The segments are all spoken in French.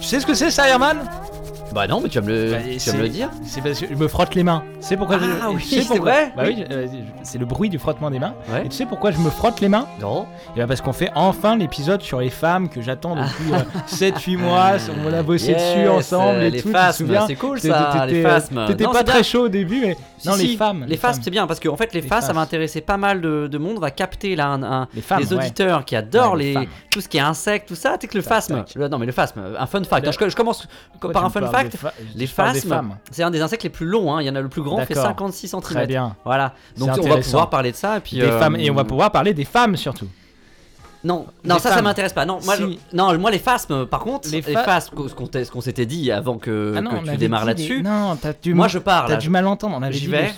Tu sais ce que c'est ça, Herman? Bah non, mais tu vas me le, Bah, tu vas me c'est- le dire. C'est parce que je me frotte les mains. Sais pourquoi je... Ah oui, tu sais c'est pourquoi vrai, Bah oui. euh, c'est le bruit du frottement des mains. Ouais. Et tu sais pourquoi je me frotte les mains Non. Et bah parce qu'on fait enfin l'épisode sur les femmes que j'attends depuis 7-8 mois. On a bossé dessus Yes, ensemble et les tout. tu te phasmes, souviens c'est cool T'étais- ça, les t'étais- phasmes. T'étais Non, pas c'est très chaud au début, mais Si, non, si, les femmes. Les phasmes, c'est bien parce qu'en fait, les, Les phasmes, ça va intéresser pas mal de, de monde. On va capter là un, un- Les femmes, les ouais. auditeurs qui adorent Ouais, les les, femmes. tout ce qui est insectes, tout ça. Tu sais que le phasme, tac. le- non mais le phasme, un fun fact. Le- Je, je commence Pourquoi par tu un me fun parles fa- Les parle des phasmes, femmes. c'est un des insectes les plus longs. hein. Il y en a le plus grand, fait D'accord. 56 cm. Très bien. Voilà. Donc on va pouvoir parler de ça et puis. Des euh, femmes et on va pouvoir parler des femmes surtout. Non, non, ça, ça femmes. m'intéresse pas. Non, moi, Si. je- non, moi les phasmes. Par contre, Les les, fa- phasmes, ce qu'on s'était dit avant que, Ah non, que on tu démarres des- là-dessus. Non, t'as du Moi je pars T'as du mal entendre. On avait J'y vais.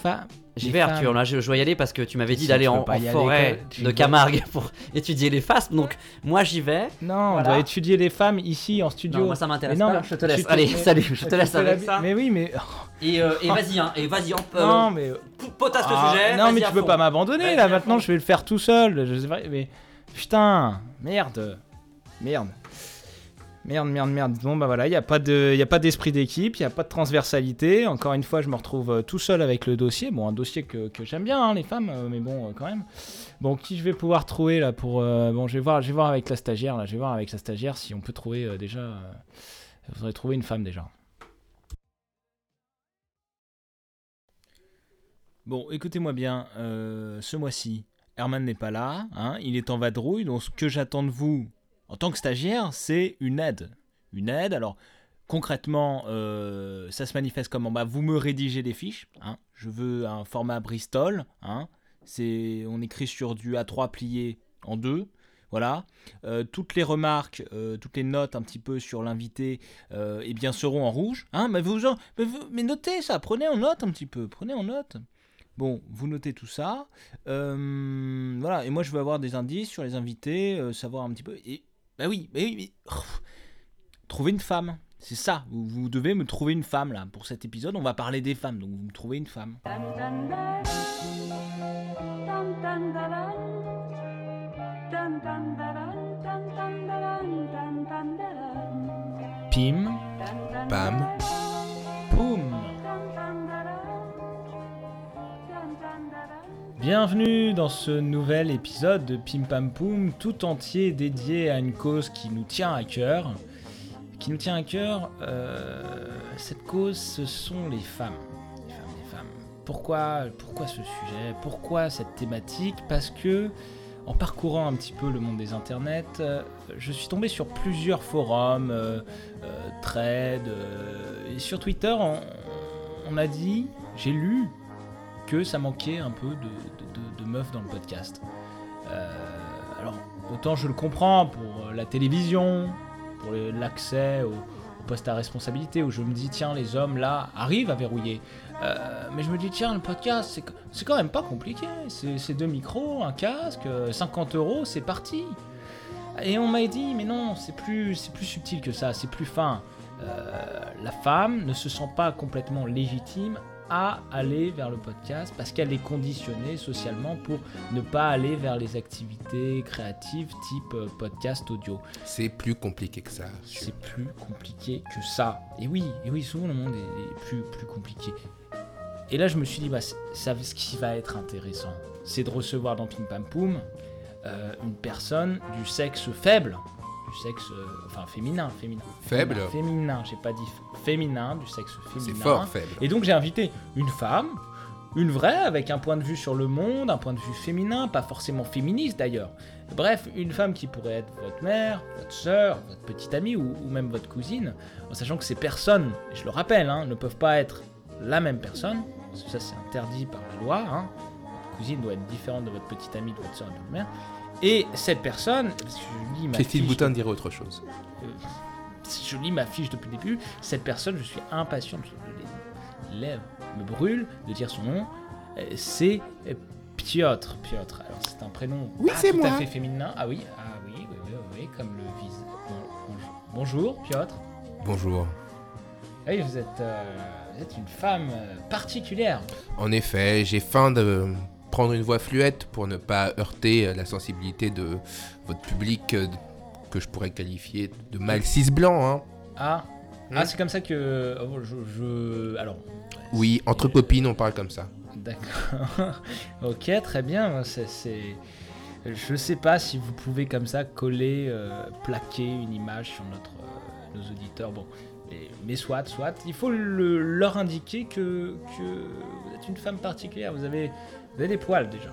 J'y vais femmes. Arthur, là je, je dois y aller parce que tu m'avais dit Si, d'aller en, forêt de Camargue pour étudier les phasmes, donc moi j'y vais. Non, on doit étudier les femmes ici en studio. Non, moi ça m'intéresse pas, je te laisse. Allez, salut, je te laisse avec ça. Mais oui, mais. Et, euh, et vas-y, hein, et vas-y, en peu. Non, mais. potasse le Ah, sujet. non, mais tu peux pas m'abandonner là. Maintenant, je vais le faire tout seul. Je sais pas, mais. Putain, merde. Merde. Merde, merde, merde. Bon, bah voilà, il n'y a pas d'esprit d'équipe, il n'y a pas de transversalité. Encore une fois, je me retrouve euh, tout seul avec le dossier. Bon, un dossier que, que j'aime bien, hein, les femmes, euh, mais bon, euh, quand même. Bon, qui je vais pouvoir trouver là pour. bon, je vais, voir, je vais voir avec la stagiaire, là. Je vais voir avec la stagiaire si on peut trouver déjà. euh, il faudrait trouver une femme déjà. Bon, écoutez-moi bien, ce mois-ci, Herman n'est pas là, hein, il est en vadrouille, donc ce que j'attends de vous, en tant que stagiaire, c'est une aide. Une aide, alors concrètement, euh, ça se manifeste comment? Bah, Vous me rédigez des fiches, hein, je veux un format Bristol, hein, c'est, on écrit sur du A3 plié en deux, voilà. Euh, toutes les remarques, euh, toutes les notes un petit peu sur l'invité, eh bien seront en rouge. Hein, mais, vous, mais, notez ça, prenez en note un petit peu, prenez en note. Bon, vous notez tout ça. Voilà, et moi je veux avoir des indices sur les invités, savoir un petit peu. Bah oui, oui, mais- trouver une femme. C'est ça, vous, vous devez me trouver une femme là. Pour cet épisode, on va parler des femmes, donc vous me trouvez une femme. Pim, Pam. Bienvenue dans ce nouvel épisode de Pim Pam Poum, tout entier dédié à une cause qui nous tient à cœur. Qui nous tient à cœur, euh, cette cause, ce sont les femmes. Les femmes, les femmes. Pourquoi, pourquoi ce sujet? Pourquoi cette thématique? Parce que, en parcourant un petit peu le monde des internets, euh, je suis tombé sur plusieurs forums, euh, euh, et sur Twitter, on a dit, j'ai lu que ça manquait un peu de, de- meufs dans le podcast. Euh, alors, autant je le comprends pour euh, la télévision, pour l'accès au, poste à responsabilité, où je me dis, tiens, les hommes là arrivent à verrouiller. Euh, mais je me dis, tiens, le podcast, c'est, quand même pas compliqué. C'est, deux micros, un casque, euh, 50 euros, c'est parti. Et on m'a dit, mais non, c'est plus, plus subtil que ça, c'est plus fin. La femme ne se sent pas complètement légitime à aller vers le podcast parce qu'elle est conditionnée socialement pour ne pas aller vers les activités créatives type euh, podcast audio. C'est plus compliqué que ça. C'est plus compliqué que ça. Et oui, et oui, souvent le monde est, plus, plus compliqué. Et là, je me suis dit, bah, ça, ce qui va être intéressant, c'est de recevoir dans Pim Pam Poum euh, une personne du sexe faible, du sexe, euh, enfin féminin, féminin. Faible Féminin, Féminin, j'ai pas dit féminin, du sexe féminin. C'est fort faible. Et donc j'ai invité une femme, une vraie, avec un point de vue sur le monde, un point de vue féminin, pas forcément féministe d'ailleurs. Bref, une femme qui pourrait être votre mère, votre sœur, votre petite amie ou, ou même votre cousine, en sachant que ces personnes, et je le rappelle, hein, ne peuvent pas être la même personne, parce que ça c'est interdit par la loi, hein. votre cousine doit être différente de votre petite amie, de votre sœur, de votre mère. Et cette personne, parce que je lis ma fiche Boutin de- dirait autre chose. euh, si je lis ma fiche depuis le début, cette personne, je suis impatient, les lèvres me brûlent de dire son nom. Euh, C'est euh, Piotr. Piotr. Alors c'est un prénom Oui, pas c'est tout à moi. fait féminin. Ah oui, ah oui, oui, oui, oui, oui, comme le vise. Bon, bonjour. bonjour, Piotr. Bonjour. Ah Oui, vous êtes, euh, vous êtes une femme particulière. En effet, j'ai faim de prendre une voix fluette pour ne pas heurter euh, la sensibilité de votre public euh, que je pourrais qualifier de mâle cis blanc. Hein. Ah, Hmm. ah c'est comme ça que. oh, je, je- Alors, Oui, entre copines, on parle comme ça. d'accord. ok, très bien. C'est. c'est- Je sais pas si vous pouvez comme ça coller, euh, plaquer une image sur notre, euh, nos auditeurs. Bon, mais, mais soit, soit. Il faut le- leur indiquer que, que vous êtes une femme particulière. Vous avez, vous avez des poils déjà.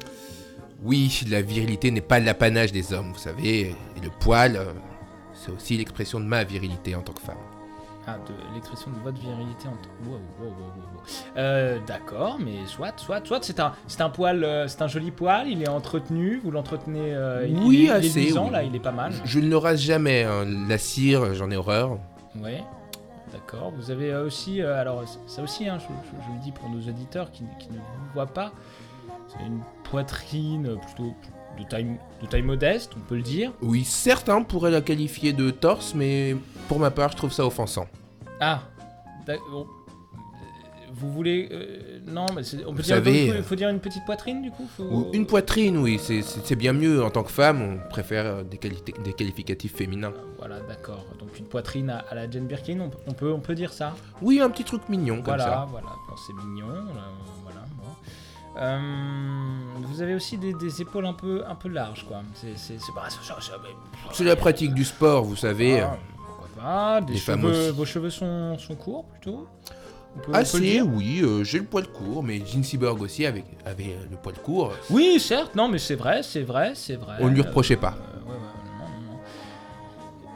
Oui, la virilité n'est pas l'apanage des hommes, vous savez. Et le poil, euh, c'est aussi l'expression de ma virilité en tant que femme. Ah, de l'expression de votre virilité en tant wow, wow, wow, wow, wow. Euh, D'accord, mais soit, soit, soit, c'est un, c'est un poil, euh, c'est un joli poil, il est entretenu, vous l'entretenez, il- Oui, il, est- il est assez, oui. là, il est pas mal. Je, je ne le rase jamais, hein. la cire, j'en ai horreur. Ouais, d'accord. Vous avez aussi, alors ça aussi, hein, je, je- je le dis pour nos auditeurs qui, qui ne vous voient pas, une poitrine plutôt de taille, de taille modeste, on peut le dire. Oui, certains pourraient la qualifier de torse, mais pour ma part, je trouve ça offensant. Ah, d'ac- bon. Euh, Vous voulez, euh, non, mais c'est- on peut Vous dire, savez, il faut, euh, faut dire une petite poitrine du coup. faut- Ou une poitrine, oui, c'est- c'est c'est bien mieux. En tant que femme, on préfère euh, des, qualités- des qualificatifs féminins. Voilà, d'accord. Donc une poitrine à, à la Jane Birkin, on, peut- on peut, on peut dire ça? Oui, un petit truc mignon comme voilà, ça. voilà. Bon, c'est mignon. là, voilà. Euh, vous avez aussi des, des épaules un peu, un peu larges, quoi. C'est, la pratique du sport, vous savez. Ah, pourquoi pas. Des les cheveux, vos cheveux sont, sont courts plutôt. Peut- oui, euh, j'ai le poil court, mais Gene Seberg aussi avait, avait le poil court. Oui, certes. Non, mais c'est vrai, c'est vrai, c'est vrai. On ne lui reprochait pas. Euh, ouais, ouais.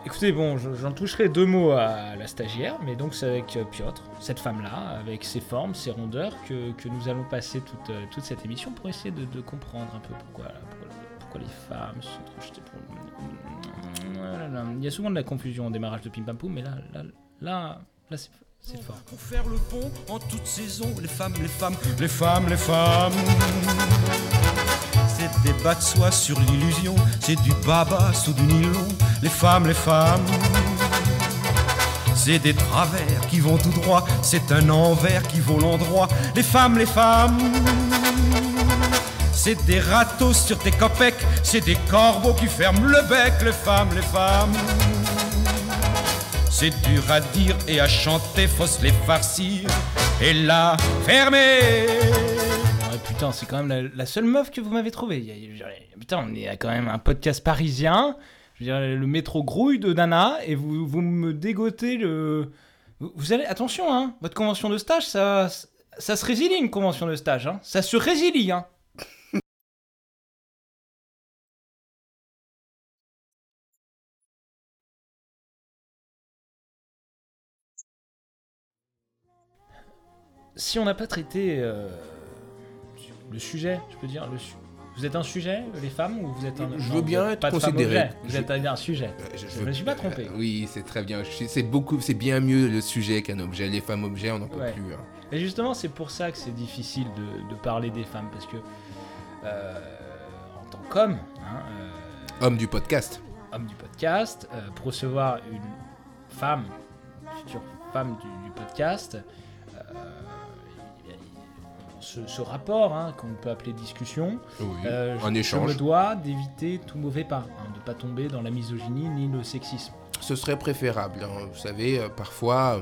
Écoutez, bon, je- j'en toucherai deux mots à la stagiaire, mais donc c'est avec euh, Piotr, cette femme-là, avec ses formes, ses rondeurs, que, que nous allons passer toute, euh, toute cette émission pour essayer de, comprendre un peu pourquoi, pourquoi, les femmes sont rejetées pour... Il y a souvent de la confusion au démarrage de Pim mais là, là, là, là c'est fort. Faire le pont en toute saison, les femmes, les femmes, les femmes, les femmes. C'est des bas de soie sur l'illusion, c'est du baba sous du nylon, les femmes, les femmes. C'est des travers qui vont tout droit, c'est un envers qui vaut l'endroit, les femmes, les femmes. C'est des râteaux sur tes copecs, c'est des corbeaux qui ferment le bec, les femmes, les femmes. C'est dur à dire et à chanter, faut se les farcir et la fermer. Putain, c'est quand même la, seule meuf que vous m'avez trouvée. Putain, on est quand même un podcast parisien. Je veux dire, le métro grouille de Nana et vous, vous me dégotez le. Vous allez. Attention, hein, votre convention de stage, ça, ça se résilie une convention de stage. Hein. Ça se résilie, hein. Si on n'a pas traité euh, le sujet, je peux dire, le su- vous êtes un sujet, les femmes, ou vous êtes un. Je non, veux bien être considéré. Vous Je- êtes un, sujet. Euh, Je me suis pas trompé. oui, c'est très bien. Je C'est beaucoup, c'est bien mieux le sujet qu'un objet. Les femmes objets, on n'en peut Ouais. plus. hein. Et justement, c'est pour ça que c'est difficile de, de parler des femmes, parce que euh, en tant qu'homme, hein, euh, Homme du podcast. homme du podcast, euh, pour recevoir une femme, future femme du, du podcast, ce, ce rapport hein, qu'on peut appeler discussion, Oui. euh, un je, je échange. me dois d'éviter tout mauvais pas, hein, de pas tomber dans la misogynie ni le sexisme. Ce serait préférable. hein. Vous savez, euh, parfois, euh,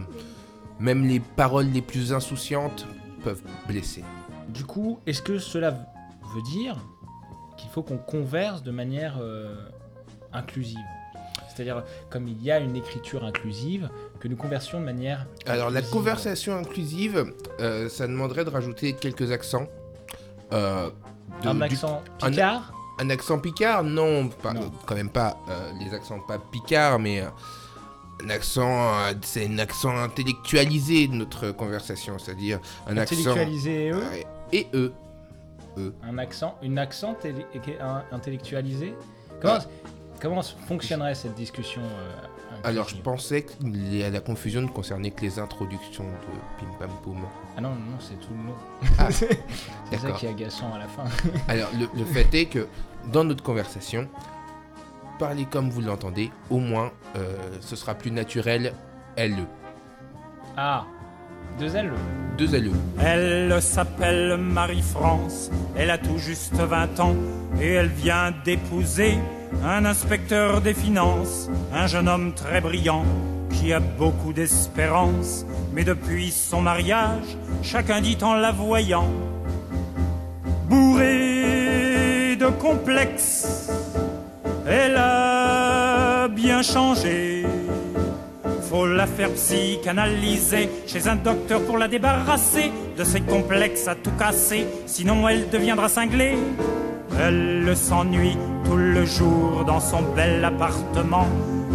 même les paroles les plus insouciantes peuvent blesser. Du coup, est-ce que cela veut dire qu'il faut qu'on converse de manière inclusive? C'est-à-dire, comme il y a une écriture inclusive, que nous conversions de manière. Alors, la conversation inclusive, euh, ça demanderait de rajouter quelques accents. Euh, de- Un accent picard Un accent picard Non, pas- Non. quand même pas euh, les accents pas picards, mais un accent, c'est un accent intellectualisé de notre conversation, c'est-à-dire un accent Intellectualisé, eux Ouais. et eux. Un accent, une accent intellectualisé? Comment, comment fonctionnerait cette discussion Alors, je pensais que les- la confusion ne concernait que les introductions de Pim Pam Poum. Ah non, non, c'est tout le nom. Ah, c'est ça qui est agaçant à la fin. Alors, le, le fait est que dans notre conversation, parlez comme vous l'entendez, au moins euh, ce sera plus naturel. LE. Ah, deux L. Deux LE. Elle s'appelle Marie-France, elle a tout juste 20 ans et elle vient d'épouser un inspecteur des finances, un jeune homme très brillant qui a beaucoup d'espérance. Mais depuis son mariage, chacun dit en la voyant, bourré de complexes, elle a bien changé. Faut la faire psychanalyser chez un docteur pour la débarrasser de ses complexes à tout casser, sinon elle deviendra cinglée. Elle s'ennuie tout le jour dans son bel appartement.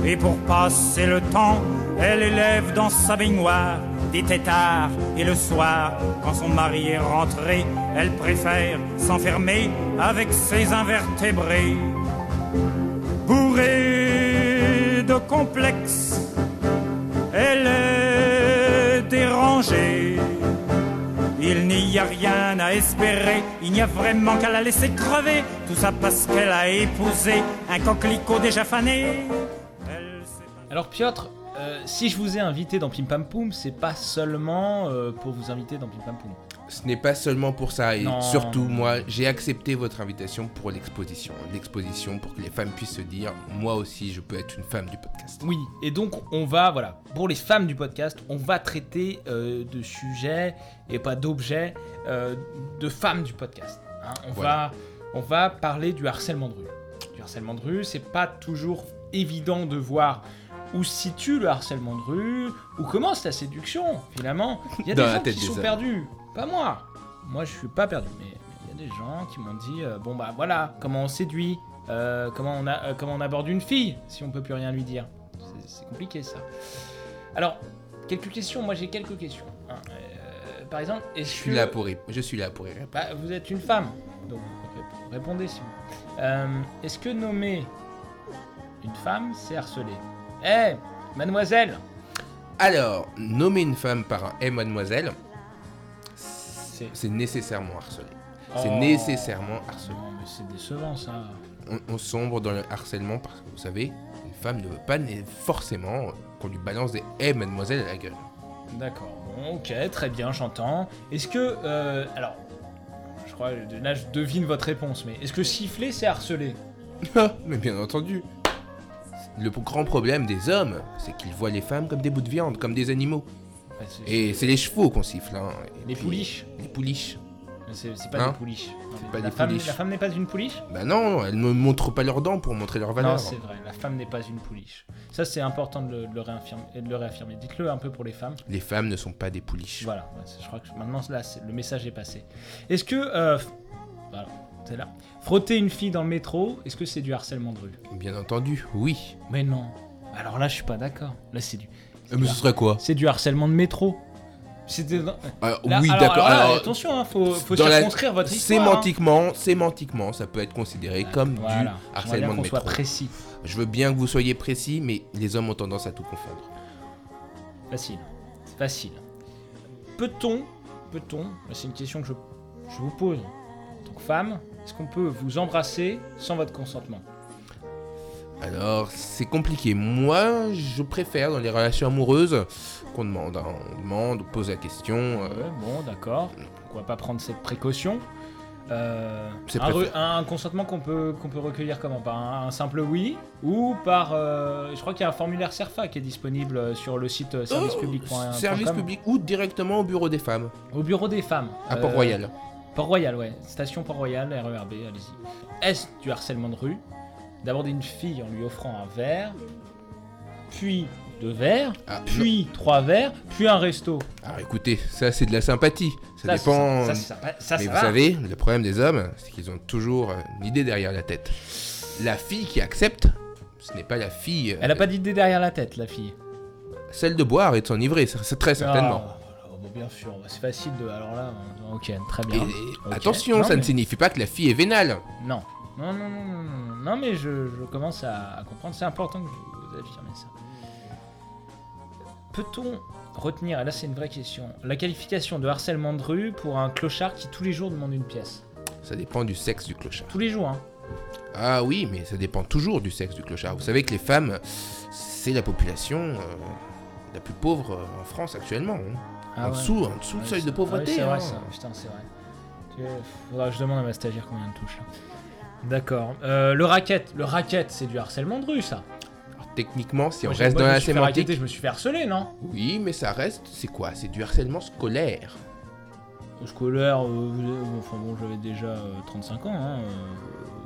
Et pour passer le temps, elle élève dans sa baignoire des têtards. Et le soir, quand son mari est rentré, elle préfère s'enfermer avec ses invertébrés. Bourrée de complexes, elle est dérangée. Il n'y a rien à espérer, il n'y a vraiment qu'à la laisser crever. Tout ça parce qu'elle a épousé un coquelicot déjà fané. Alors Piotr, euh, si je vous ai invité dans Pim Pam Poum, c'est pas seulement euh, pour vous inviter dans Pim Pam Poum. Ce n'est pas seulement pour ça, et Non. surtout, moi, j'ai accepté votre invitation pour l'exposition. L'exposition pour que les femmes puissent se dire, moi aussi, je peux être une femme du podcast. Oui, et donc on va, voilà, pour les femmes du podcast, on va traiter euh, de sujets et pas d'objets euh, de femmes du podcast. hein. On, Voilà. va, on va parler du harcèlement de rue. Du harcèlement de rue, c'est pas toujours évident de voir où se situe le harcèlement de rue, où commence la séduction, finalement. Il y a Dans des gens qui sont hommes. perdus, pas moi. Moi, je suis pas perdu, mais il y a des gens qui m'ont dit, euh, bon bah voilà, comment on séduit, euh, comment, on a, euh, comment on aborde une fille, si on peut plus rien lui dire. C'est- compliqué ça. Alors, quelques questions, moi j'ai quelques questions. hein. Par exemple, est-ce Je suis que... là pour je suis là pour y répondre. Bah, vous êtes une femme, donc rép- répondez s'il vous Est-ce que nommer une femme, c'est harceler? Eh, mademoiselle Alors, nommer une femme par un « Eh mademoiselle », C'est... c'est nécessairement harcelé. C'est Oh. nécessairement harcelé. Non, mais c'est décevant ça. On, on sombre dans le harcèlement parce que vous savez, une femme ne veut pas forcément qu'on lui balance des Eh mademoiselle à la gueule. D'accord, bon, ok, très bien, j'entends. Est-ce que... euh, alors, je crois, là je devine votre réponse, mais est-ce que siffler, c'est harceler? Mais bien entendu. Le grand problème des hommes, c'est qu'ils voient les femmes comme des bouts de viande, comme des animaux. Et c'est les chevaux qu'on siffle. Hein. Les puis- pouliches Les pouliches. C'est pas Hein des pouliches. Non, pas la des femme, pouliches. La femme n'est pas une pouliche? Bah non, elles ne montrent pas leurs dents pour montrer leur valeur. Non, c'est vrai, la femme n'est pas une pouliche. Ça, c'est important de le, de le réaffirmer. Dites-le un peu pour les femmes. les femmes ne sont pas des pouliches. Voilà, je crois que maintenant, là, le message est passé. Est-ce que. euh, voilà, c'est là. Frotter une fille dans le métro, est-ce que c'est du harcèlement de rue? Bien entendu, oui. Mais non. Alors là, je suis pas d'accord. Là, c'est du. Euh, Mais ce serait quoi C'est du harcèlement de métro. C'était. Ah, Là, Oui, alors- d'accord. alors là, alors, attention, hein, faut, faut dans la- circonscrire votre histoire. hein. sémantiquement, sémantiquement, ça peut être considéré comme Voilà. du bien harcèlement de qu'on soit métro. précis. Je veux bien que vous soyez précis, mais les hommes ont tendance à tout confondre. Facile. C'est facile. Peut-on, peut-on, c'est une question que je, je vous pose en tant que femme, est-ce qu'on peut vous embrasser sans votre consentement? Alors, c'est compliqué. Moi, je préfère dans les relations amoureuses qu'on demande. hein. On demande, on pose la question. euh, Ouais, bon, d'accord. Va pas prendre cette précaution. Euh, C'est un, re- un consentement qu'on peut, qu'on peut recueillir comment Par un, un simple oui Ou par... euh, je crois qu'il y a un formulaire CERFA qui est disponible euh, sur le site euh, oh, servicepublic.com. service public ou directement au bureau des femmes, Au bureau des femmes. à Euh, Port-Royal. Port-Royal, ouais. Station Port-Royal, RERB, allez-y. Est-ce du harcèlement de rue D'aborder une fille en lui offrant un verre, puis deux verres, Ah, puis trois verres, puis un resto. Alors écoutez, ça c'est de la sympathie. Ça, dépend. Ça, ça, mais vous va. savez, le problème des hommes, c'est qu'ils ont toujours euh, une idée derrière la tête. La fille qui accepte, ce n'est pas la fille. euh, Elle a pas d'idée derrière la tête, la fille. Celle de boire et de s'enivrer, c'est très certainement. Ah, voilà, bon, bien sûr, bah, c'est facile de. Alors là, euh, ok, très bien. et attention, Non, ça ne signifie pas que la fille est vénale. Non. Non, non, non, non, non, non, mais je, je commence à, à comprendre. C'est important que vous, affirmez ça. Peut-on retenir, et là c'est une vraie question, la qualification de harcèlement de rue pour un clochard qui tous les jours demande une pièce? Ça dépend du sexe du clochard. Tous les jours, hein. Ah oui, mais ça dépend toujours du sexe du clochard. Vous savez que les femmes, c'est la population euh, la plus pauvre euh, en France actuellement. hein. Ah en, ouais. dessous, en dessous Ouais, du seuil de ah oui, pauvreté. c'est vrai hein. ça, putain, c'est vrai. Faudra que je demande à ma stagiaire combien elle touche là. D'accord. Euh, le racket, le racket, c'est du harcèlement de rue, ça. Alors, techniquement, si on Moi, reste dans la sémantique, je me suis fait harceler, non? Oui, mais ça reste, c'est quoi? C'est du harcèlement scolaire. Scolaire, euh, bon, enfin bon, j'avais déjà euh, 35 ans, hein, euh,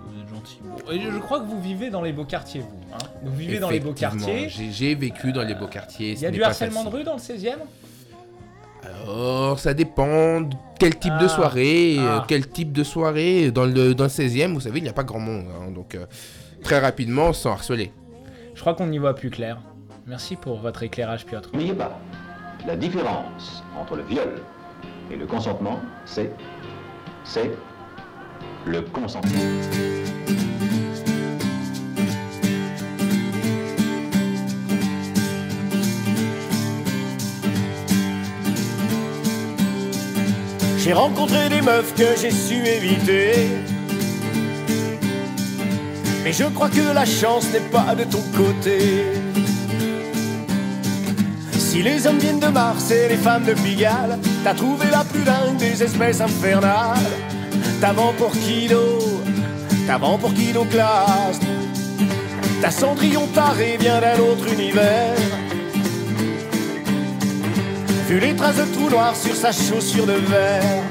vous êtes gentil. Bon, et je crois que vous vivez dans les beaux quartiers, vous. Hein vous vivez dans les beaux quartiers. J'ai vécu dans les beaux quartiers. Il y a du harcèlement de rue dans le 16e Alors, ça dépend de quel type de Ah. soirée, euh, Ah. quel type de soirée. Dans le, dans le 16e, vous savez, il n'y a pas grand monde. hein, donc, euh, très rapidement, sans harceler. Je crois qu'on y voit plus clair. Merci pour votre éclairage, Piotr. N'oubliez pas, la différence entre le viol et le consentement, c'est. c'est. le consentement. J'ai rencontré des meufs que j'ai su éviter. Mais je crois que la chance n'est pas de ton côté. Si les hommes viennent de Mars et les femmes de Pigalle, t'as trouvé la plus dingue des espèces infernales. T'as vent pour kilo, t'as vent pour kilo classe. Ta cendrillon taré vient d'un autre univers. Vu les traces de trous noirs sur sa chaussure de verre.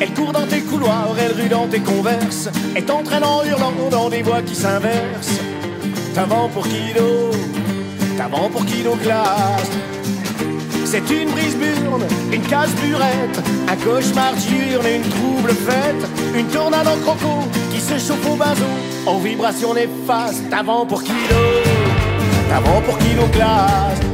Elle court dans tes couloirs, elle rue dans tes converses, et t'entraîne en hurlant dans des voix qui s'inversent. T'as vent pour kilo, t'as vent pour kilo glace. C'est une brise burne, une casse burette, un cauchemar diurne et une trouble fête, une tornade en croco qui se chauffe au bateau, en vibration néfaste. T'as vent pour kilo, t'as vent pour kilo glace.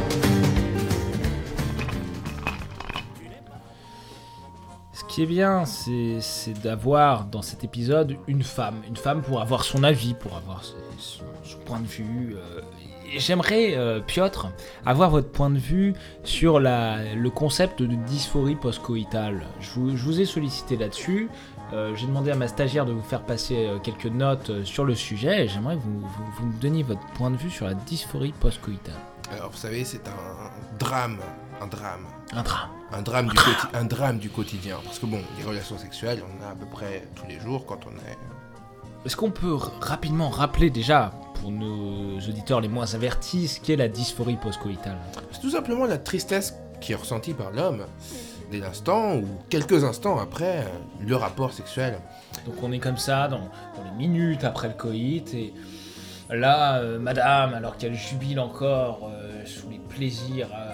Qui est bien, c'est d'avoir dans cet épisode une femme. Une femme pour avoir son avis, pour avoir son, point de vue. euh, J'aimerais, euh, Piotr, avoir votre point de vue sur le concept de dysphorie post-coïtale. Je vous, je vous ai sollicité là-dessus. Euh, J'ai demandé à ma stagiaire de vous faire passer euh, quelques notes sur le sujet. et J'aimerais que vous, vous me donniez votre point de vue sur la dysphorie post-coïtale. Alors, vous savez, c'est un drame. Un drame. Un drame. Un drame, du quoti- un drame du quotidien. Parce que bon, les relations sexuelles, on en a à peu près tous les jours quand on est. Est-ce qu'on peut rapidement rappeler déjà, pour nos auditeurs les moins avertis, ce qu'est la dysphorie post-coïtale? C'est tout simplement la tristesse qui est ressentie par l'homme dès l'instant ou quelques instants après euh, le rapport sexuel. Donc on est comme ça dans, dans les minutes après le coït et là, euh, madame, alors qu'elle jubile encore euh, sous les plaisirs euh,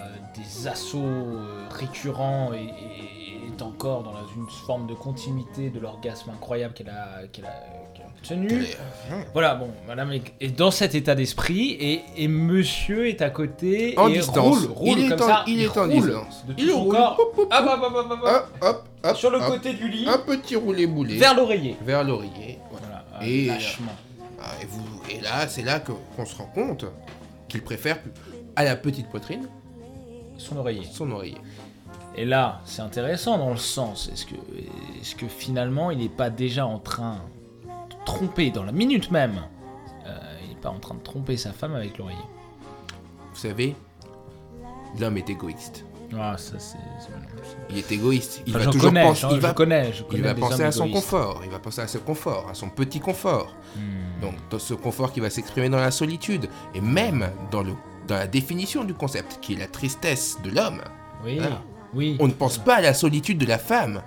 assauts euh, récurrents et, et- est encore dans une forme de continuité de l'orgasme incroyable qu'elle a, qu'elle a, a obtenu. Euh, Voilà, bon, madame est, dans cet état d'esprit et, et monsieur est à côté En et distance. roule, roule il est comme en, ça. il est en roule distance. de tout Il son roule. corps. Hop, hop, Hop, sur le hop. côté du lit, Un petit roulé-boulé. vers l'oreiller. vers l'oreiller. Voilà. Voilà, Et- et lâchement. Ah, et, vous, et là, c'est là que- qu'on se rend compte qu'il préfère à la petite poitrine Son oreiller. son oreiller. Et là, c'est intéressant dans le sens. Est-ce que, est-ce que finalement, il n'est pas déjà en train de tromper dans la minute même? Euh, Il n'est pas en train de tromper sa femme avec l'oreiller. Vous savez, l'homme est égoïste. Ah, ça c'est. Il est égoïste. Il Enfin, va toujours connais, penser. Il va, connais, je connais il va des penser à son égoïstes. confort. Il va penser à ce confort, à son petit confort. Hmm. Donc, ce confort qui va s'exprimer dans la solitude et même dans le dans la définition du concept, qui est la tristesse de l'homme. Oui, Ah. oui. On ne pense pas à la solitude de la femme.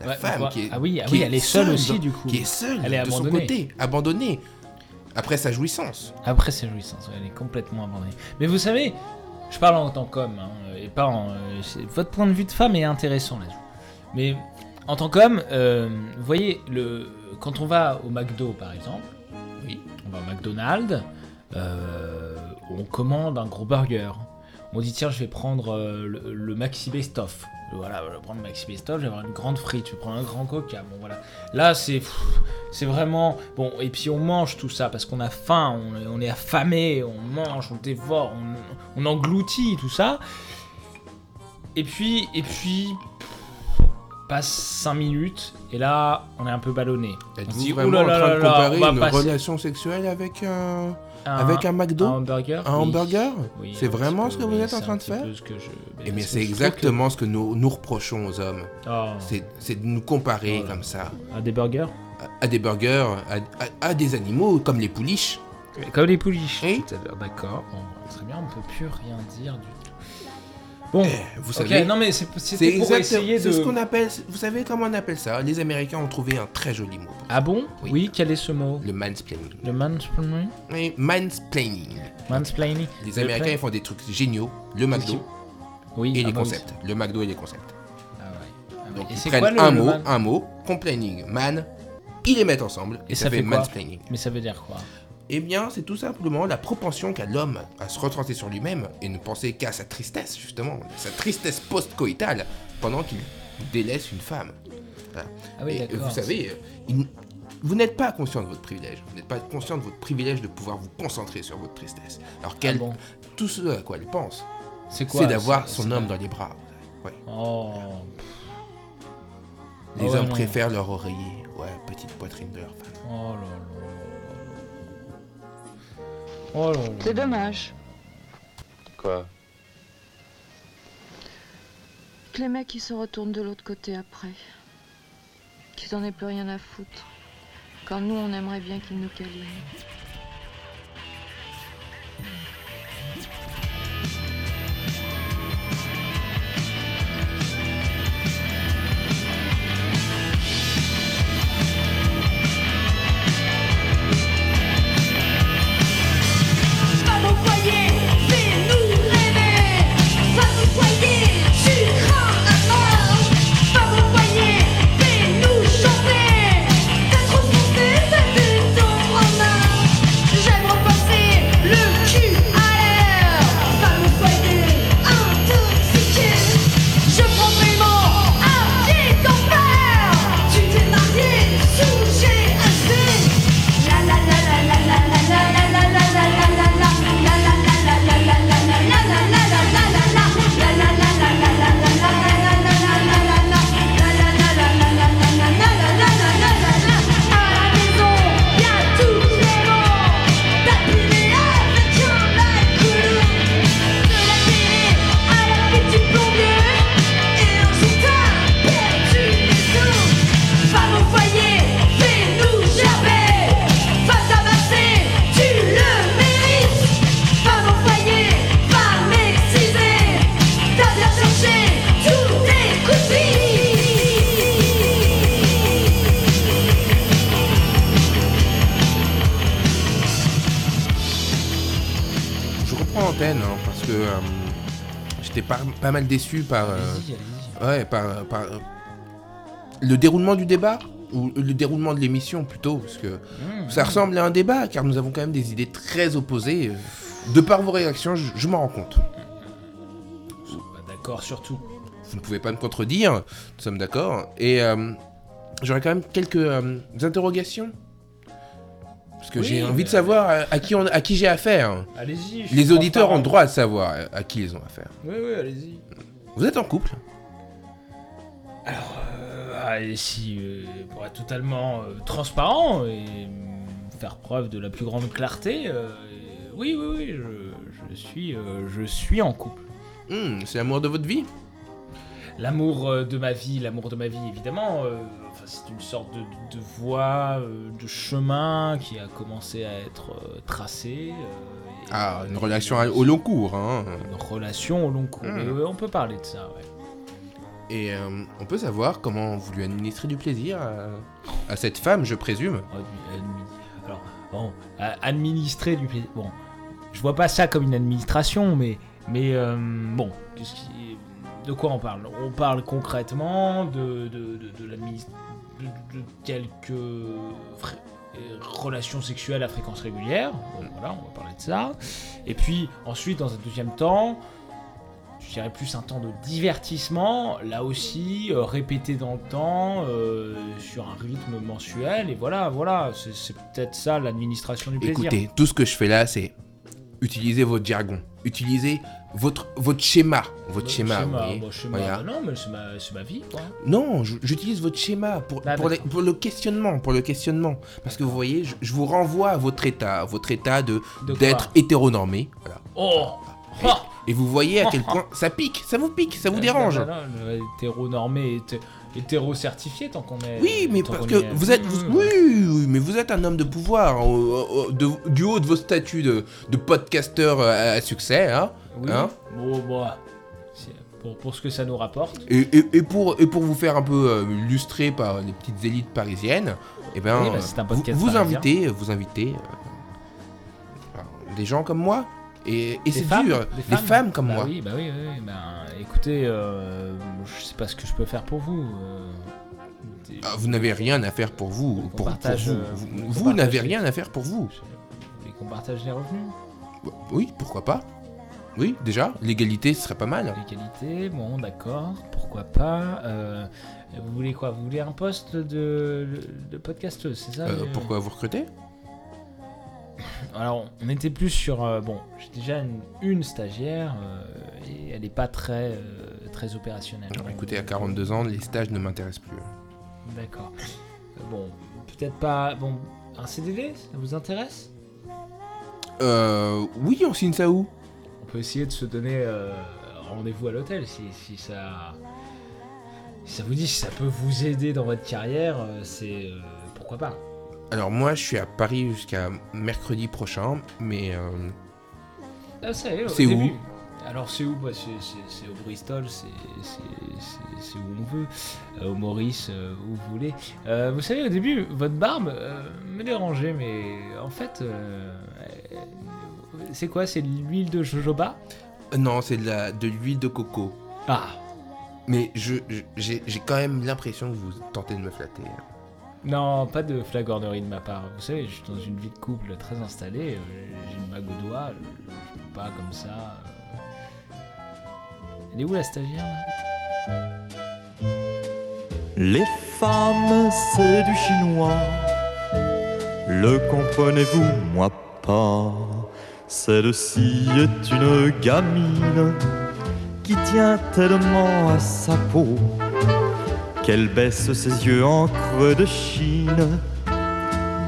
La Ouais, femme qui est Ah oui, ah qui oui, elle est seule aussi, du coup. Qui est seule Elle est de son côté, abandonnée après sa jouissance. Après ses jouissances, elle est complètement abandonnée. Mais vous savez, je parle en tant qu'homme, hein, et pas en. euh, votre point de vue de femme est intéressant là-dessus. Mais en tant qu'homme, euh, vous voyez, le, quand on va au McDo par exemple, Oui. on va au McDonald's, euh, on commande un gros burger. On dit tiens, je vais prendre euh, le, le Maxi Best Of. Voilà, je vais prendre le Maxi Best Of, je vais avoir une grande frite, je vais prendre un grand coca. Bon voilà. Là, c'est c'est vraiment bon. Et puis on mange tout ça parce qu'on a faim, on, est- on est affamé, on mange, on dévore, on, on engloutit tout ça. Et puis et puis passe 5 minutes et là on est un peu ballonné. Êtes-vous vraiment là en là train là de là, comparer on va une passer- relation sexuelle avec un, Un- avec un McDo, un hamburger un oui. hamburger Oui, C'est vraiment peu, ce que vous êtes en train de faire peu ce que je- Eh que c'est exactement ce que nous, nous reprochons aux hommes. Oh, C'est de nous comparer Voilà. comme ça à des burgers à, à des burgers, à, à- à des animaux comme les pouliches. Comme les pouliches. Oui. D'accord. Bon, très bien, on peut plus rien dire du tout. Bon, Eh, vous savez, non mais c'est- pour essayer c'est de... ce qu'on appelle. Vous savez comment on appelle ça? Les Américains ont trouvé un très joli mot. Ah bon? Oui. oui. quel est ce mot? Le mansplaining. Le mansplaining? Oui, mansplaining. Mansplaining Les Le Américains plan- font des trucs géniaux. Le McDo Oui, et ah les oui. concepts. Le McDo et les concepts. Ah ouais. Ah. Donc Et ils prennent quoi le- un le mot, man- un mot, complaining, man, ils les mettent ensemble et, Et ça, ça fait, fait mansplaining. Mais ça veut dire quoi? Eh bien, c'est tout simplement la propension qu'a l'homme à se retrancher sur lui-même et ne penser qu'à sa tristesse, justement, sa tristesse post-coïtale, pendant qu'il délaisse une femme. Voilà. Ah oui, et vous savez, il- vous n'êtes pas conscient de votre privilège. Vous n'êtes pas conscient de votre privilège de pouvoir vous concentrer sur votre tristesse. Alors qu'elle, Ah bon tout ce à quoi elle pense, C'est d'avoir son homme dans les bras. Ouais. Oh. Les ouais, hommes non. préfèrent leur oreiller, ouais, petite poitrine de leur femme. Oh là là. Oh là là. C'est dommage Quoi que les mecs ils se retournent de l'autre côté après. Qu'ils en aient plus rien à foutre. Quand nous on aimerait bien qu'ils nous câlinent. Pas, mal déçu par, euh, ouais, par, par, euh, le déroulement du débat ou le déroulement de l'émission plutôt parce que Mmh, ça ressemble à un débat car nous avons quand même des idées très opposées. euh, De par vos réactions, je, je m'en rends compte. D'accord, surtout. Vous ne pouvez pas me contredire, nous sommes d'accord. Et euh, j'aurais quand même quelques euh, interrogations. Parce que Oui, j'ai envie de savoir à, à qui, on- à qui j'ai affaire. Allez-y. Les auditeurs ont le droit de savoir à, à qui ils ont affaire. Oui, oui, allez-y. Vous êtes en couple Euh, allez, si, euh, pour être totalement euh, transparent et euh, faire preuve de la plus grande clarté, euh, oui, oui, oui, je, je suis, euh, je suis en couple. Hmm, C'est l'amour de votre vie? L'amour euh, de ma vie, l'amour de ma vie, évidemment, euh, enfin, c'est une sorte de, de- de voie, euh, de chemin qui a commencé à être euh, tracé. euh, et- Ah, une relation à- au long cours. Hein. Une relation au long cours. Hmm. Et, on peut parler de ça, ouais. Et on peut savoir comment vous lui administrez du plaisir à, à cette femme, je présume? Admi- Alors, bon, administrer du plaisir. Bon, je vois pas ça comme une administration, mais, mais bon, qu'est-ce qui- de quoi on parle? On parle concrètement de, de, de, de l'adminis- de- de quelques euh, relations sexuelles à fréquence régulière. Bon, voilà, on va parler de ça. Et puis, ensuite, dans un deuxième temps, je dirais plus un temps de divertissement, là aussi, euh, répété dans le temps, euh, sur un rythme mensuel, et voilà, voilà, c'est c'est peut-être ça l'administration du plaisir. Écoutez, tout ce que je fais là, c'est utiliser votre jargon. Utiliser votre, votre schéma. Votre schéma, vous Schéma, voyez. bon, schéma, Voilà. bah non, mais c'est ma, c'est ma vie, quoi. Non, j'utilise votre schéma pour, Ah, pour, les- d'accord. pour le questionnement, pour le questionnement. Parce que vous voyez, je, je vous renvoie à votre état, à votre état de d'être hétéronormé. Voilà. Oh Et vous voyez à quel point ça pique, ça vous pique, ça vous dérange. Non, le hétéronormé, hété- hétéro-certifié tant qu'on est. Oui, mais parce que vous êtes, vous- Mmh. oui, oui, mais vous êtes un homme de pouvoir, au- au- de- du haut de vos statuts de, de podcasteur euh, à, à succès, hein, Oui. hein. Bon, bon, c'est pour, pour ce que ça nous rapporte. Et, et- et pour, et pour vous faire un peu euh, illustrer par les petites élites parisiennes, eh ben, Oui, bah, un vous, invitez, vous invitez euh, des gens comme moi. Et, et c'est dur, des les femmes, comme Bah moi. Oui, bah oui, oui, bah, écoutez, euh, je sais pas ce que je peux faire pour vous. euh, Ah, vous n'avez rien à faire pour vous. pour partage, vous, euh, vous, vous n'avez rien à faire pour vous. Vous voulez qu'on partage les revenus Oui, pourquoi pas Oui, déjà, l'égalité serait pas mal. L'égalité, bon, d'accord, pourquoi pas. euh, vous voulez quoi? Vous voulez un poste de, de podcasteuse, c'est ça? Pourquoi vous recrutez? Alors, on était plus sur. euh, bon, j'ai déjà une, une stagiaire euh, et elle n'est pas très, euh, très opérationnelle. Alors, Écoutez, à 42 ans, les stages ne m'intéressent plus. D'accord. Bon, peut-être pas. Bon, un CDD, ça vous intéresse? Euh, oui, on signe ça où? On peut essayer de se donner rendez-vous à l'hôtel si, si ça. Si ça vous dit, si ça peut vous aider dans votre carrière, c'est. euh, pourquoi pas Alors moi, je suis à Paris jusqu'à mercredi prochain, mais euh, Ah, C'est où? Début. Alors c'est où? Bah, c'est, c'est- c'est au Bristol, c'est, c'est- c'est- c'est où on veut, Euh, au Maurice, euh, où vous voulez. Euh, vous savez, au début, votre barbe euh, me dérangeait, mais en fait, c'est quoi? C'est de l'huile de jojoba? Non, c'est de la de l'huile de coco. Ah Mais je je- j'ai j'ai quand même l'impression que vous tentez de me flatter. Non, pas de flagornerie de ma part. Vous savez, je suis dans une vie de couple très installée, euh, j'ai une bague au doigt, je, peux pas comme ça. euh. Elle est où la stagiaire Les femmes, c'est du chinois. Le comprenez-vous, moi pas? Celle-ci est une gamine qui tient tellement à sa peau qu'elle baisse ses yeux en creux de Chine,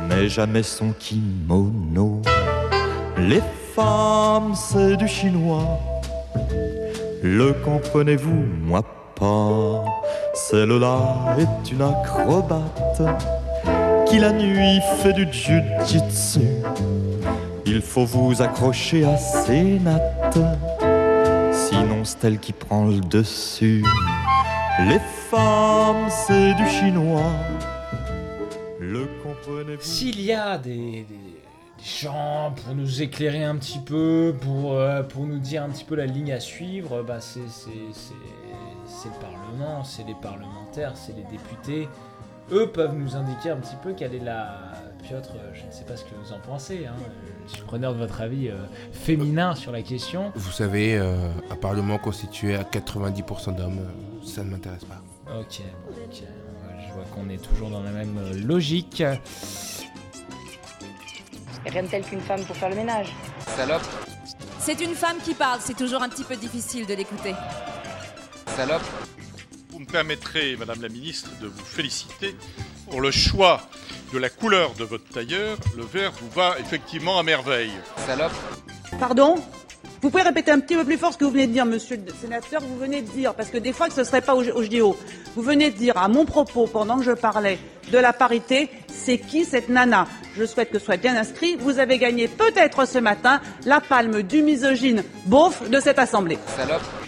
mais jamais son kimono. Les femmes, c'est du chinois. Le comprenez-vous, moi pas? Celle-là est une acrobate qui la nuit fait du jujitsu. Il faut vous accrocher à ses nattes, sinon c'est elle qui prend le dessus. C'est du chinois. Le comprenez-vous? S'il y a des, gens pour nous éclairer un petit peu, pour, euh, pour nous dire un petit peu la ligne à suivre, bah c'est, c'est, c'est le Parlement, c'est les parlementaires, c'est les députés. Eux peuvent nous indiquer un petit peu quelle est la... Piotr, euh, je ne sais pas ce que vous en pensez, hein. je suis preneur de votre avis euh, féminin sur la question. Vous savez, euh, un parlement constitué à 90% d'hommes, ça ne m'intéresse pas. Ok, ok, je vois qu'on est toujours dans la même logique. Rien de tel qu'une femme pour faire le ménage. Salope, C'est une femme qui parle, c'est toujours un petit peu difficile de l'écouter. salope. Vous me permettrez, Madame la Ministre, de vous féliciter pour le choix de la couleur de votre tailleur. Le vert vous va effectivement à merveille. Salope. Pardon? Vous pouvez répéter un petit peu plus fort ce que vous venez de dire, monsieur le sénateur Vous venez de dire, parce que des fois que ce ne serait pas au, au JDO, vous venez de dire à mon propos, pendant que je parlais de la parité, c'est qui cette nana? Je souhaite que ce soit bien inscrit. Vous avez gagné peut-être ce matin la palme du misogyne beauf de cette assemblée. Salope.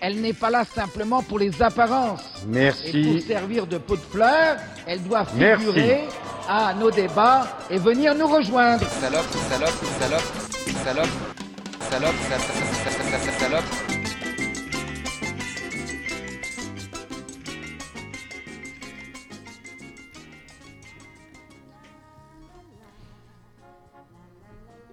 Elle n'est pas là simplement pour les apparences. Merci. Et pour servir de pot de fleurs, elle doit Merci. figurer à nos débats et venir nous rejoindre. Salope, salope, salope, salope, salope, sa- sa- sa- sa- sa- sa- salope.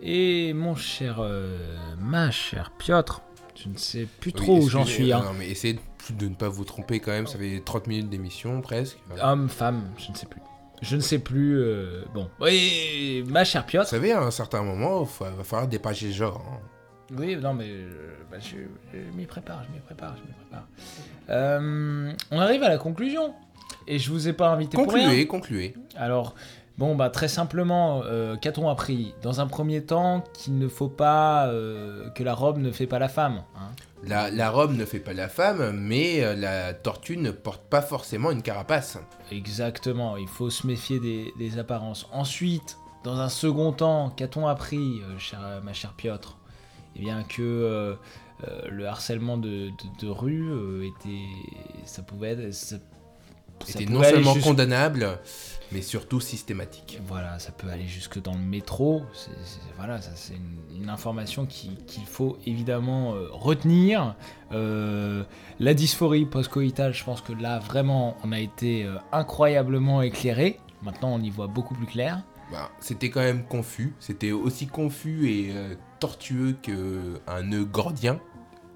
Et mon cher, euh, ma chère Piotr, je ne sais plus Oui, trop où j'en suis. hein. Non, mais essayez de, ne pas vous tromper quand même, ça fait 30 minutes d'émission presque. Homme, femme, je ne sais plus. Je ne sais plus. euh, bon, oui, ma chère Piotr. Vous savez, à un certain moment, il va falloir dépasser le genre. hein. Oui, non, mais euh, bah, je, je m'y prépare, je m'y prépare, je m'y prépare. Euh, on arrive à la conclusion. Et je vous ai pas invité pour rien. Concluez, concluez. Alors, bon, bah très simplement, euh, qu'a-t-on appris Dans un premier temps, qu'il ne faut pas euh, que la robe ne fait pas la femme. hein. La, la robe ne fait pas la femme, mais euh, la tortue ne porte pas forcément une carapace. Exactement, il faut se méfier des, des apparences. Ensuite, dans un second temps, qu'a-t-on appris, euh, cher- ma chère Piotr? Eh bien que le harcèlement de, de- de rue était... ça pouvait être... ça Était non seulement condamnable, mais surtout systématique. Voilà, ça peut aller jusque dans le métro. C'est, voilà, c'est une, une information qui- qu'il faut évidemment euh, retenir. Euh, la dysphorie post-coïtale, je pense que là vraiment on a été euh, incroyablement éclairé. Maintenant on y voit beaucoup plus clair. Bah, c'était quand même confus. C'était aussi confus et tortueux qu'un nœud gordien.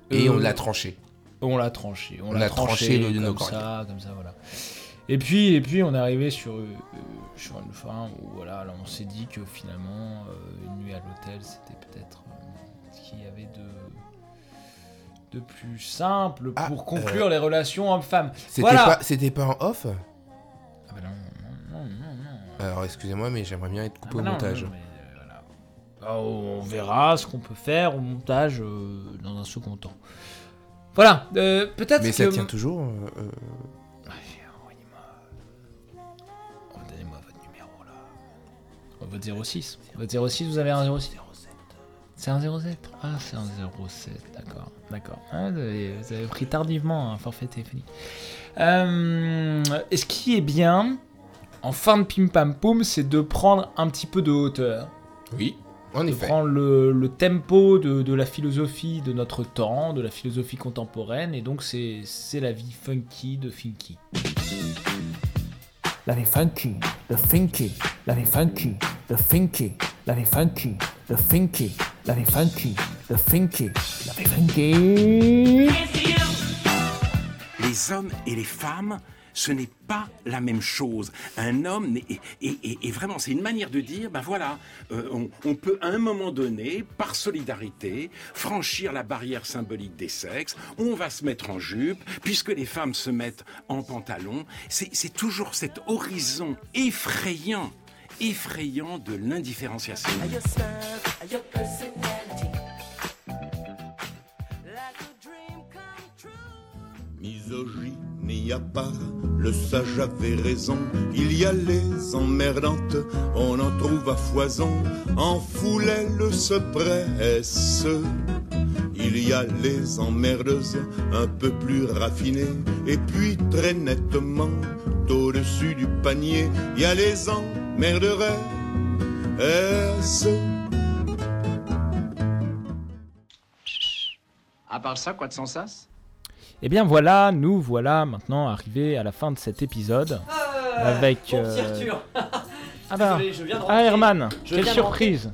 Et on l'a tranché. On l'a tranché, on, On l'a tranché le comme ça, comme ça, voilà. Et puis, et puis on est arrivé sur, euh, sur une fin où voilà, là, on s'est dit que finalement euh, une nuit à l'hôtel c'était peut-être euh, ce qu'il y avait de de plus simple pour conclure les relations hommes-femmes. C'était Voilà. pas, c'était pas en off? Ah bah non, non, non, non. Alors excusez-moi, mais j'aimerais bien être Ah coupé bah au non, montage. non, mais, euh, voilà. Ah, on verra ce qu'on peut faire au montage dans un second temps. Voilà, euh, peut-être Mais que... ça tient toujours. euh, euh, Donnez-moi votre numéro là. Votre 06. Votre 06, vous avez un 06 C'est un 07 Ah, c'est un 07, d'accord. D'accord. Ah, vous, avez, vous avez pris tardivement un forfait téléphonique. Euh, et ce qui est bien, en fin de Pim Pam Poum, c'est de prendre un petit peu de hauteur? Oui, en de effet. prendre le, le tempo de, de la philosophie de notre temps, de la philosophie contemporaine, et donc c'est c'est la vie funky de Finky. La vie funky, the finky, la vie funky, the finky, la vie funky, the finky, la vie funky, the finky, la vie funky. Les hommes et les femmes, ce n'est pas la même chose. Un homme, et, et- et- et vraiment, c'est une manière de dire, ben voilà, euh, on, on peut à un moment donné, par solidarité, franchir la barrière symbolique des sexes, on va se mettre en jupe, puisque les femmes se mettent en pantalon. C'est c'est toujours cet horizon effrayant, effrayant de l'indifférenciation. Misogyne, a le sage avait raison. Il y a les emmerdantes, on en trouve à foison. En foule, elles se pressent. Il y a les emmerdeuses, un peu plus raffinées. Et puis, très nettement, au-dessus du panier, il y a les emmerderesses. À part ça, quoi de sans sas? Et Eh bien voilà, nous voilà maintenant arrivés à la fin de cet épisode. avec. Bon, euh. Ah bah, Désolé, je viens de ah. Herman, quelle surprise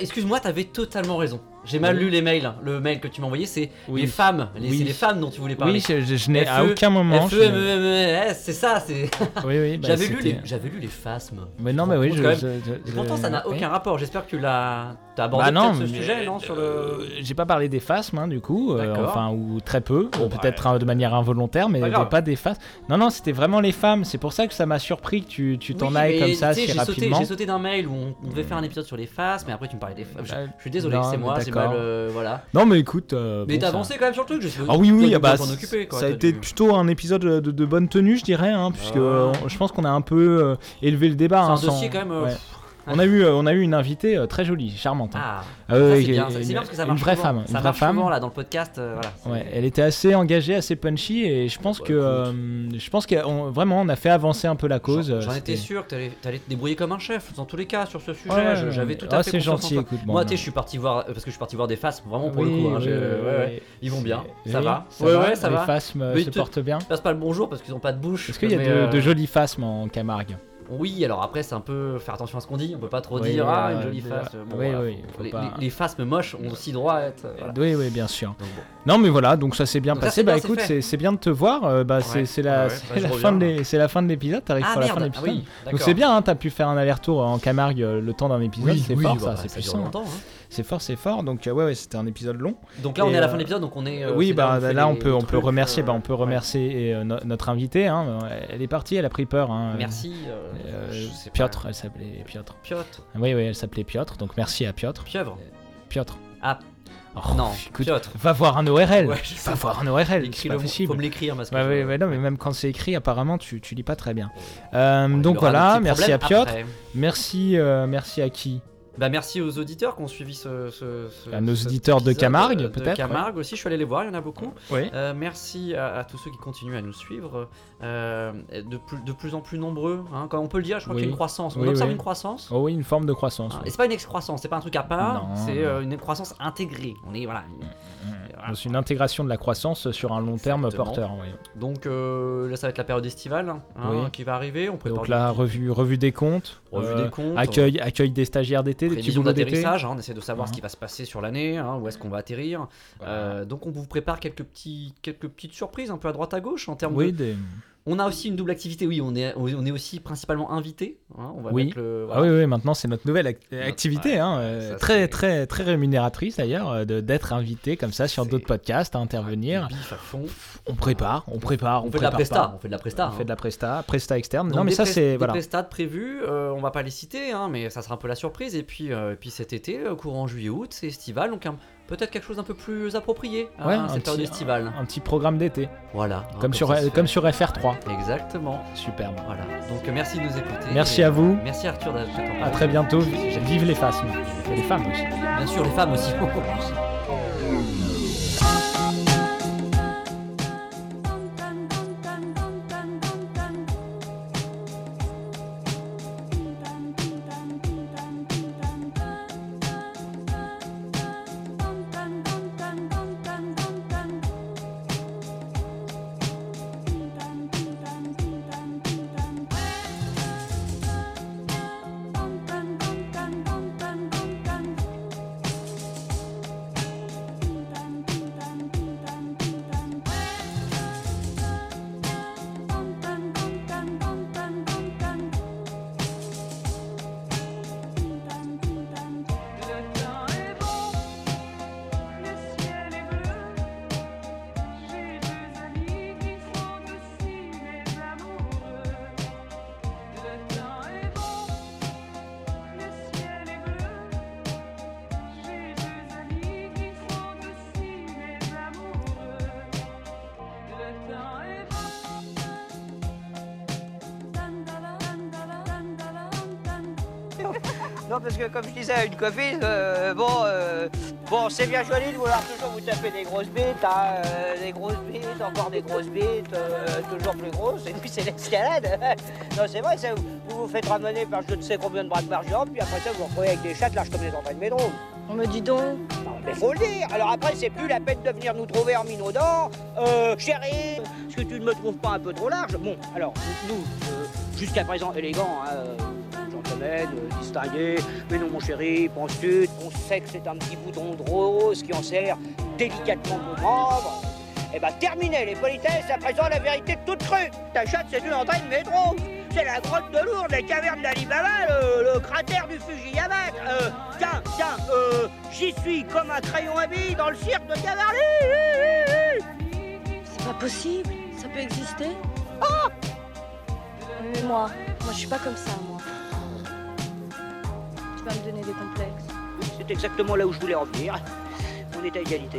Excuse-moi, t'avais totalement raison. J'ai mal Oui. lu les mails. Le mail que tu m'as envoyé, c'est Oui. les femmes. Les, Oui. C'est les femmes dont tu voulais parler. Oui, je- je- je n'ai à FE, aucun moment, je- FEMEMES, c'est ça. c'est. Oui, oui, bah, J'avais lu les, j'avais lu les phasmes. Mais non, mais oui, je- je- pourtant, ça n'a aucun rapport. J'espère que tu l'as, t'as abordé Bah non, ce sujet, non, sur le. euh, J'ai pas parlé des phasmes, hein, du coup, euh, enfin, ou très peu, Bon, bah, peut-être hein, de manière involontaire, mais pas des phasmes. Non, non, c'était vraiment les femmes, c'est pour ça que ça m'a surpris que tu tu t'en ailles comme ça si rapidement. J'ai sauté d'un mail où on, devait faire un épisode sur les faces, mais après tu me parlais des. Je, Euh, je suis désolé, c'est moi. Mal. euh, voilà. Non, mais écoute. euh, Mais bon, t'as ça- avancé quand même sur le truc, je Ah oui, oui, ah bah, occuper, quoi, ça a été dû- plutôt un épisode de, de bonne tenue, je dirais, hein, puisque Ah. euh, je pense qu'on a un peu élevé le débat. C'est un hein, sans- dossier quand même, ouais. pff. On a eu, euh, on a eu une invitée euh, très jolie, charmante. hein. Ah, Ah c'est bien, parce que ça une marche vraie souvent. femme, Ça une vraie femme. souvent là dans le podcast, euh, voilà. c'est- Ouais, elle était assez engagée, assez punchy, et je pense que, euh, je pense que vraiment, on a fait avancer un peu la cause. J'en étais sûr que t'allais allais te débrouiller comme un chef dans tous les cas sur ce sujet. Ouais, J'avais tout Ah, à fait c'est gentil, toi. écoute, bon, Moi, bah. tu sais, je suis parti voir parce que je suis parti voir des faces vraiment pour Oui, le coup. hein, oui. Ils vont bien, ça va. ouais, ouais, ça les va. phasmes, euh, Mais se te- portent bien. Passe pas le bonjour parce qu'ils ont pas de bouche. Est-ce qu'il y a de jolis phasmes en Camargue? Oui, alors après, c'est un peu faire attention à ce qu'on dit. On peut pas trop Oui, dire ah euh, une jolie face. Bon, oui, voilà. oui, faut les, pas- les- les faces moches ont aussi droit à être. euh, voilà. Oui, oui, bien sûr. Non, mais voilà, donc ça s'est bien Donc passé. Bah bien, écoute, c'est bien de te voir. euh, bah, c'est Ouais, c'est la, ouais, bah, fin de l'é- c'est la fin de l'épisode. T'arrives Ah, pour la merde, fin de ah l'épisode. oui, donc c'est bien, hein, t'as pu faire un aller-retour en Camargue euh, le temps d'un épisode. Oui, c'est oui, fort, bah, ça, c'est puissant. C'est fort, c'est fort. Donc euh, ouais, ouais, c'était un épisode long. Donc là, on est à la euh, fin de l'épisode, donc on est, euh, oui, là bah on là, on peut, on peut remercier, bah, on peut remercier no- notre invité. Hein. Elle est partie, elle a pris peur. hein. Merci. Piotr, elle s'appelait Piotr. Piotr. Oui, oui, elle s'appelait Piotr. Donc merci à Piotr. Pieuvre. Piotr. Ah. Oh, non, écoute, Piotr. Va voir un ORL. Ouais, va voir un ORL. Écris le- possible. faut me l'écrire, parce que Ouais, ouais, ouais, non, mais même quand c'est écrit, apparemment, tu, tu lis pas très bien. Euh, donc voilà, merci à Piotr. après. Merci, euh, merci à qui? Bah merci aux auditeurs qui ont suivi ce, ce- ce- À nos auditeurs de Camargue, euh, peut-être, De Camargue aussi, je suis allé les voir, il y en a beaucoup. Oui. Euh, merci à, à tous ceux qui continuent à nous suivre, euh, de, plus, de plus en plus nombreux. Hein, quand on peut le dire, je crois Oui. qu'il y a une croissance. On Oui, observe une croissance. Oh oui, une forme de croissance. Oui. Et c'est pas une excroissance, c'est pas un truc à part, c'est euh, une croissance intégrée. On est voilà. Donc, une intégration de la croissance sur un long terme porteur. oui. Donc euh, là, ça va être la période estivale hein, Oui. qui va arriver. On prépare Donc la revue, revue des comptes, Revue euh, des comptes. accueil, accueil des stagiaires d'été, des petits d'atterrissage, hein, on essaie de savoir ce qui va se passer sur l'année, hein, où est-ce qu'on va atterrir. Euh, donc on vous prépare quelques, petits, quelques petites surprises un peu à droite à gauche en termes Oui, de... des- On a aussi une double activité, oui, on est, on est aussi principalement invité. hein, on va Oui. Ah oui, oui, maintenant c'est notre nouvelle ac- activité, hein, euh, très, très, très rémunératrice d'ailleurs, euh, d'être invité comme ça sur d'autres podcasts à intervenir. bif à fond. On prépare, on prépare, on, On fait de la presta, pas. on fait de la presta, On hein. fait de la presta, presta externe. Donc non, mais ça c'est voilà. prestades prévues, euh, on va pas les citer, hein, mais ça sera un peu la surprise. Et puis, euh, et puis cet été, courant juillet-août, c'est estival, donc un- peut-être quelque chose d'un peu plus approprié Ouais, à cette période estivale. Un petit programme d'été. Voilà. Comme, sur, comme sur FR3. Exactement. Superbe. Voilà. Donc merci de nous écouter. Merci à vous. Merci Arthur d'être en À très bientôt. Vive les femmes. Les femmes aussi. Bien sûr, les femmes aussi. Non, parce que comme je disais à une copine, euh, bon, euh, bon, c'est bien joli de vouloir toujours vous taper des grosses bites, hein, euh, des grosses bites, encore des grosses bites, euh, toujours plus grosses, et puis c'est l'escalade. non, c'est vrai, ça, vous, vous faites ramener par je ne sais combien de bras de margent, puis après ça, vous vous retrouvez avec des chattes larges comme les enfants de métro. On me dit donc. Non, mais faut le dire. Alors après, c'est plus la peine de venir nous trouver en minaudant. Euh, chérie, est-ce que tu ne me trouves pas un peu trop large? Bon, alors, nous, jusqu'à présent élégants, hein, gentlemen, euh, distingués. Mais non, mon chéri, penses-tu On sait que c'est un petit bouton de rose qui en sert délicatement mon membre. Eh ben, terminé les politesses, à présent la vérité toute crue. Ta chatte, c'est une entrée de métro. C'est la grotte de Lourdes, les cavernes d'Alibaba, le, le cratère du Fujiyama. Euh, tiens, tiens, euh, j'y suis comme un crayon à billes dans le cirque de Cavarly. C'est pas possible, ça peut exister? Ah Mais moi, moi je suis pas comme ça, moi. C'est exactement là où je voulais en venir. On est à égalité.